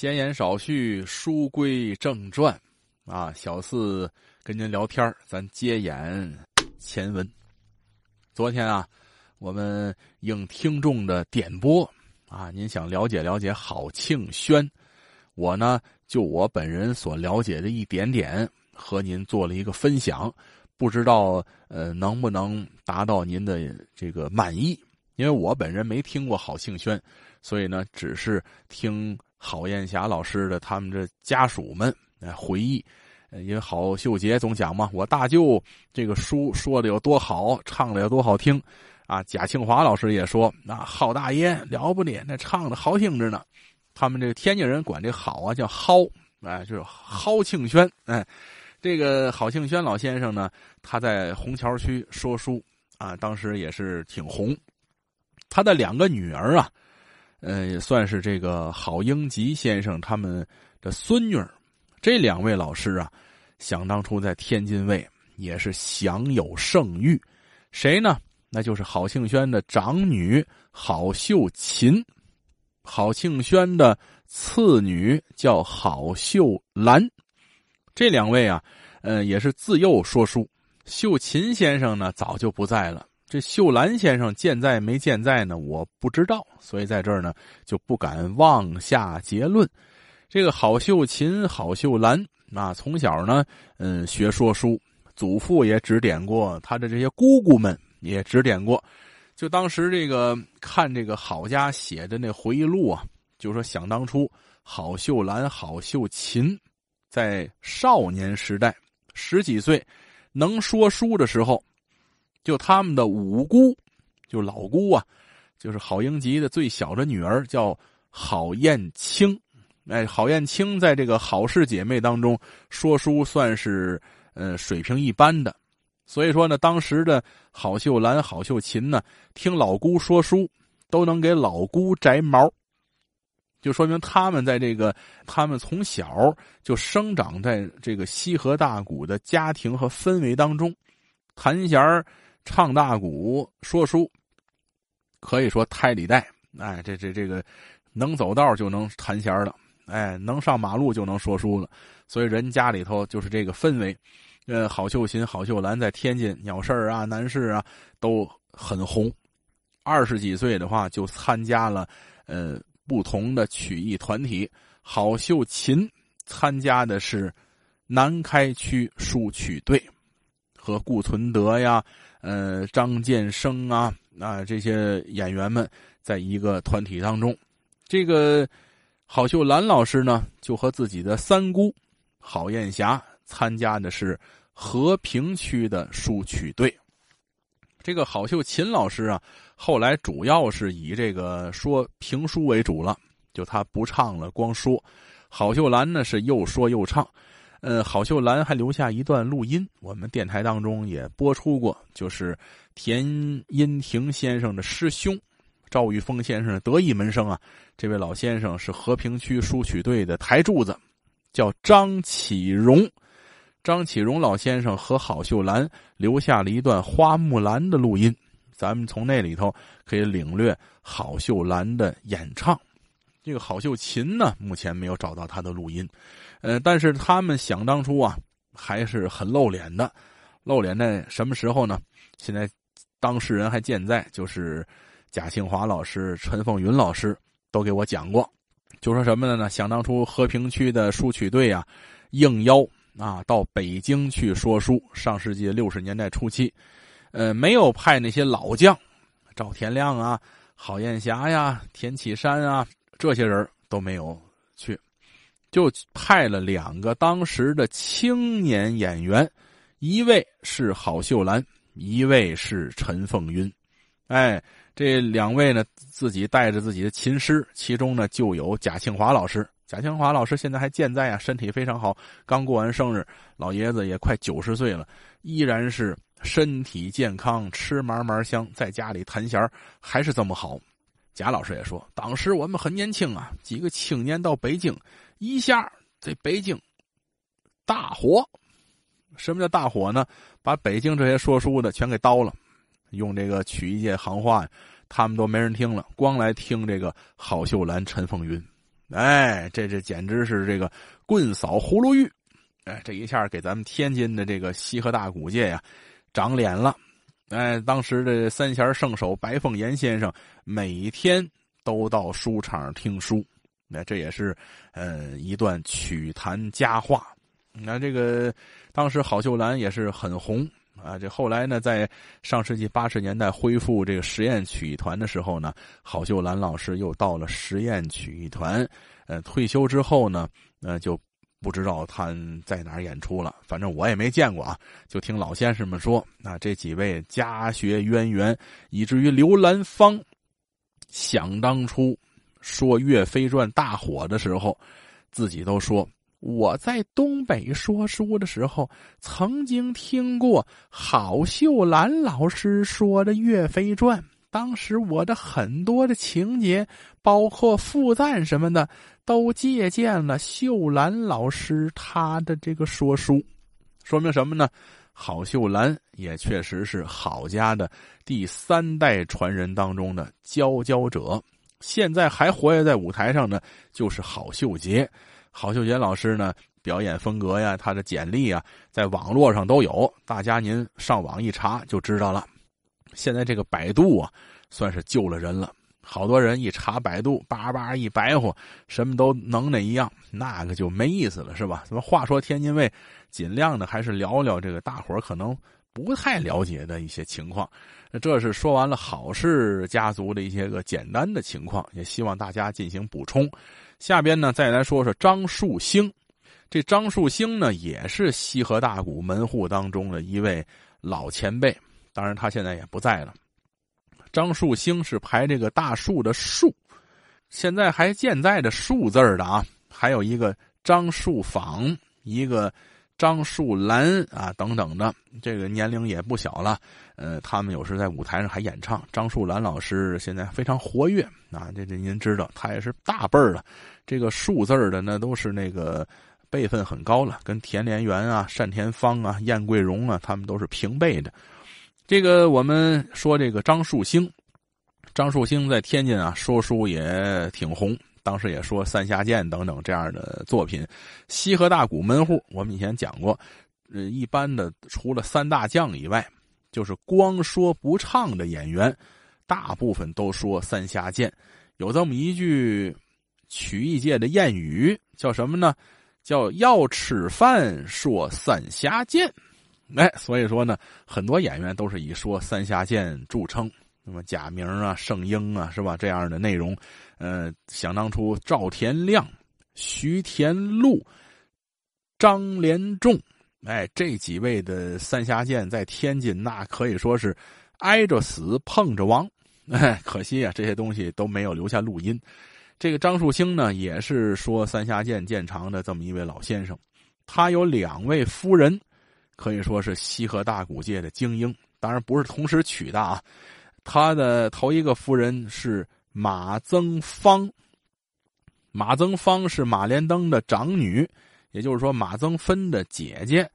闲言少叙，书归正传，啊，小四跟您聊天咱接演前文。昨天啊，我们应听众的点播啊，您想了解了解郝庆轩，我呢就我本人所了解的一点点，和您做了一个分享，不知道呃能不能达到您的这个满意？因为我本人没听过郝庆轩，所以呢，只是听。郝艳霞老师的他们这家属们来回忆，因为郝秀杰总讲嘛，我大舅这个书说的有多好，唱的有多好听，啊，贾庆华老师也说，那郝大爷了不得，那唱的好听着呢。他们这个天津人管这好啊叫蒿，哎，就是蒿庆轩，哎，这个郝庆轩老先生呢，他在虹桥区说书啊，当时也是挺红，他的两个女儿啊。嗯，也算是这个郝英吉先生他们的孙女儿，这两位老师啊，想当初在天津卫也是享有盛誉。谁呢？那就是郝庆轩的长女郝秀琴，郝庆轩的次女叫郝秀兰。这两位啊，呃，也是自幼说书。秀琴先生呢，早就不在了。这秀兰先生健在没健在呢？我不知道，所以在这儿呢就不敢妄下结论。这个郝秀琴、郝秀兰啊，从小呢，嗯，学说书，祖父也指点过，他的这些姑姑们也指点过。就当时这个看这个郝家写的那回忆录啊，就说想当初郝秀兰、郝秀琴在少年时代十几岁能说书的时候。就他们的五姑，就老姑啊，就是郝英吉的最小的女儿叫郝燕青。哎，郝燕青在这个郝氏姐妹当中说书算是呃水平一般的，所以说呢，当时的郝秀兰、郝秀琴呢，听老姑说书都能给老姑摘毛，就说明他们在这个他们从小就生长在这个西河大鼓的家庭和氛围当中，弹弦儿。唱大鼓说书，可以说胎里带。哎，这这这个能走道就能弹弦了，哎，能上马路就能说书了。所以人家里头就是这个氛围。呃，郝秀琴、郝秀兰在天津鸟市啊、南市啊都很红。二十几岁的话就参加了呃不同的曲艺团体。郝秀琴参加的是南开区书曲队，和顾存德呀。呃，张建生啊，啊，这些演员们在一个团体当中，这个郝秀兰老师呢，就和自己的三姑郝艳霞参加的是和平区的书曲队。这个郝秀琴老师啊，后来主要是以这个说评书为主了，就他不唱了，光说。郝秀兰呢，是又说又唱。呃，郝秀兰还留下一段录音，我们电台当中也播出过，就是田荫庭先生的师兄赵玉峰先生的得意门生啊。这位老先生是和平区书曲队的台柱子，叫张启荣。张启荣老先生和郝秀兰留下了一段《花木兰》的录音，咱们从那里头可以领略郝秀兰的演唱。这个郝秀琴呢，目前没有找到他的录音。呃，但是他们想当初啊，还是很露脸的。露脸在什么时候呢？现在当事人还健在，就是贾庆华老师、陈凤云老师都给我讲过，就说什么呢？想当初和平区的书曲队啊，应邀啊到北京去说书。上世纪六十年代初期，呃，没有派那些老将，赵天亮啊、郝艳霞呀、田启山啊这些人都没有去。就派了两个当时的青年演员，一位是郝秀兰，一位是陈凤云。哎，这两位呢，自己带着自己的琴师，其中呢就有贾庆华老师。贾庆华老师现在还健在啊，身体非常好，刚过完生日，老爷子也快九十岁了，依然是身体健康，吃嘛嘛香，在家里弹弦还是这么好。贾老师也说，当时我们很年轻啊，几个青年到北京。一下在北京大火，什么叫大火呢？把北京这些说书的全给刀了，用这个曲艺界行话，他们都没人听了，光来听这个郝秀兰、陈凤云。哎，这这简直是这个棍扫葫芦玉，哎，这一下给咱们天津的这个西河大鼓界呀长脸了。哎，当时的三弦圣手白凤岩先生每天都到书场听书，那这也是呃一段曲坛佳话。那这个当时郝秀兰也是很红啊。这后来呢，在上世纪八十年代恢复这个实验曲艺团的时候呢，郝秀兰老师又到了实验曲艺团。呃，退休之后呢，呃就。不知道他在哪儿演出了，反正我也没见过啊。就听老先生们说，啊，这几位家学渊源，以至于刘兰芳想当初说《岳飞传》大火的时候，自己都说我在东北说书的时候，曾经听过郝秀兰老师说的《岳飞传》。当时我的很多的情节，包括复赞什么的，都借鉴了秀兰老师他的这个说书，说明什么呢？郝秀兰也确实是郝家的第三代传人当中的佼佼者。现在还活跃在舞台上呢，就是郝秀杰。郝秀杰老师呢，表演风格呀，他的简历啊，在网络上都有，大家您上网一查就知道了。现在这个百度啊，算是救了人了。好多人一查百度，叭叭一白活，什么都能那一样，那个就没意思了，是吧？怎么话说天津卫，尽量的还是聊聊这个大伙可能不太了解的一些情况。这是说完了郝氏家族的一些个简单的情况，也希望大家进行补充。下边呢，再来说说张树兴。这张树兴呢，也是西河大鼓门户当中的一位老前辈。当然，他现在也不在了。张树兴是排这个大树的树，现在还健在的树字的啊。还有一个张树坊，一个张树兰啊，等等的，这个年龄也不小了。呃，他们有时在舞台上还演唱。张树兰老师现在非常活跃啊，这这您知道，他也是大辈儿了。这个数字儿的那都是那个辈分很高了，跟田连元啊、单田芳啊、燕桂荣啊，他们都是平辈的。这个我们说这个张树兴，张树兴在天津啊说书也挺红，当时也说《三峡剑》等等这样的作品。西河大鼓门户，我们以前讲过，呃，一般的除了三大将以外，就是光说不唱的演员，大部分都说《三峡剑》。有这么一句曲艺界的谚语，叫什么呢？叫要吃饭说《三峡剑》。哎，所以说呢，很多演员都是以说三峡剑著称。什么贾明啊、圣英啊，是吧？这样的内容，呃，想当初赵田亮、徐田禄、张连仲，哎，这几位的三峡剑在天津那可以说是挨着死碰着亡。哎，可惜啊，这些东西都没有留下录音。这个张树兴呢，也是说三峡剑剑长的这么一位老先生，他有两位夫人。可以说是西河大鼓界的精英，当然不是同时娶的啊。他的头一个夫人是马增芳，马增芳是马连登的长女，也就是说马增芬的姐姐。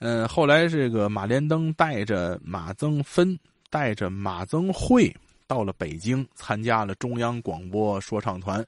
嗯，后来这个马连登带着马增芬，带着马增慧到了北京，参加了中央广播说唱团，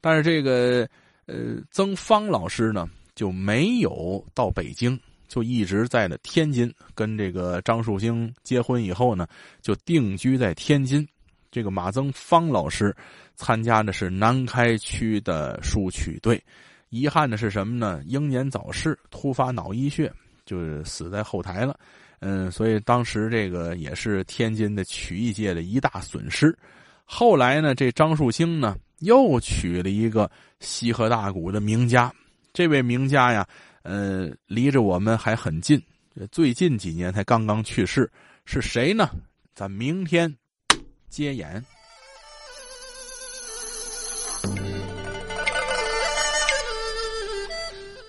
但是这个呃曾芳老师呢就没有到北京。就一直在的天津，跟这个张树兴结婚以后呢，就定居在天津。这个马增芳老师参加的是南开区的书曲队，遗憾的是什么呢？英年早逝，突发脑溢血，就是死在后台了。嗯，所以当时这个也是天津的曲艺界的一大损失。后来呢，这张树兴呢又娶了一个西河大鼓的名家，这位名家呀。呃，离着我们还很近，最近几年才刚刚去世，是谁呢？咱明天接演。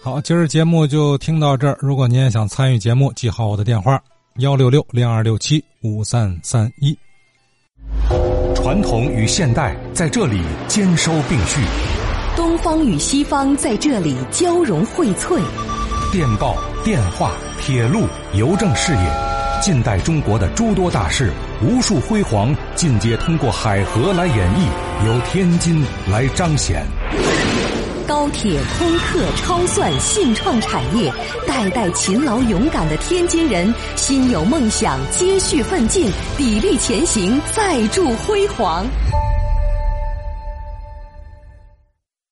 好，今儿节目就听到这儿。如果您也想参与节目，记好我的电话：幺六六零二六七五三三一。传统与现代在这里兼收并蓄，东方与西方在这里交融荟萃。电报、电话、铁路、邮政事业，近代中国的诸多大事，无数辉煌，尽皆通过海河来演绎，由天津来彰显。高铁、空客、超算、信创产业，代代勤劳勇敢的天津人，心有梦想，接续奋进，砥砺前行，再铸辉煌。